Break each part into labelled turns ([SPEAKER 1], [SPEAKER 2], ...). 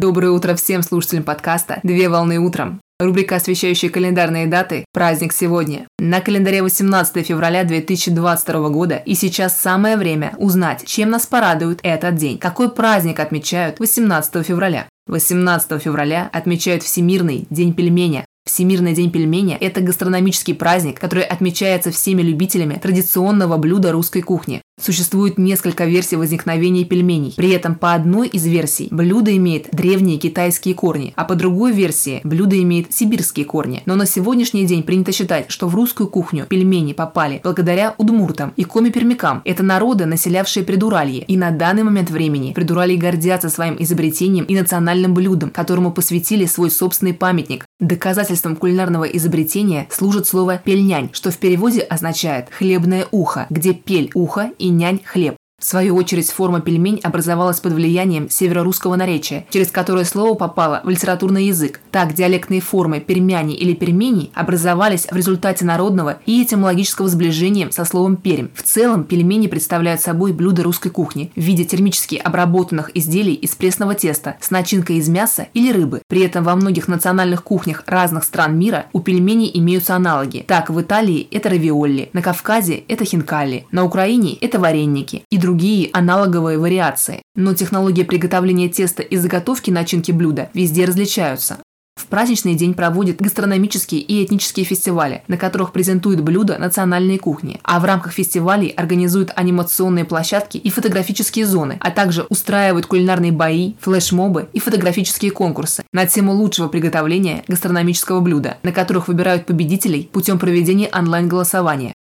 [SPEAKER 1] Доброе утро всем слушателям подкаста «Две волны утром». Рубрика, освещающая календарные даты «Праздник сегодня». На календаре 18 февраля 2022 года и сейчас самое время узнать, чем нас порадует этот день. Какой праздник отмечают 18 февраля? 18 февраля отмечают Всемирный день пельменя. Всемирный день пельменя – это гастрономический праздник, который отмечается всеми любителями традиционного блюда русской кухни. Существует несколько версий возникновения пельменей. При этом по одной из версий блюдо имеет древние китайские корни, а по другой версии блюдо имеет сибирские корни. Но на сегодняшний день принято считать, что в русскую кухню пельмени попали благодаря удмуртам и коми-пермякам. Это народы, населявшие Придуралье. И на данный момент времени Придуралье гордятся своим изобретением и национальным блюдом, которому посвятили свой собственный памятник. Доказательством кулинарного изобретения служит слово «пельнянь», что в переводе означает «хлебное ухо», где пель – ухо и нянь – хлеб. В свою очередь, форма пельмень образовалась под влиянием северорусского наречия, через которое слово попало в литературный язык. Так, диалектные формы пермяни или пермени образовались в результате народного и этимологического сближения со словом пермь. В целом, пельмени представляют собой блюдо русской кухни в виде термически обработанных изделий из пресного теста с начинкой из мяса или рыбы. При этом во многих национальных кухнях разных стран мира у пельменей имеются аналоги. Так, в Италии это равиолли, на Кавказе это хинкали, на Украине это вареники и другие другие аналоговые вариации, но технология приготовления теста и заготовки начинки блюда везде различаются. В праздничный день проводят гастрономические и этнические фестивали, на которых презентуют блюда национальной кухни, а в рамках фестивалей организуют анимационные площадки и фотографические зоны, а также устраивают кулинарные бои, флешмобы и фотографические конкурсы на тему лучшего приготовления гастрономического блюда, на которых выбирают победителей путем проведения онлайн-голосования.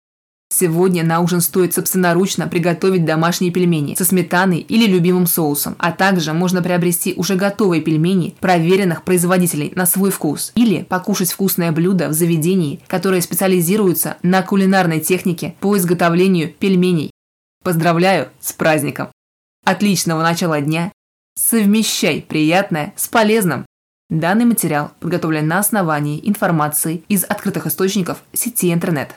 [SPEAKER 1] Сегодня на ужин стоит собственноручно приготовить домашние пельмени со сметаной или любимым соусом, а также можно приобрести уже готовые пельмени проверенных производителей на свой вкус или покушать вкусное блюдо в заведении, которое специализируется на кулинарной технике по изготовлению пельменей. Поздравляю с праздником! Отличного начала дня! Совмещай приятное с полезным! Данный материал подготовлен на основании информации из открытых источников сети интернет.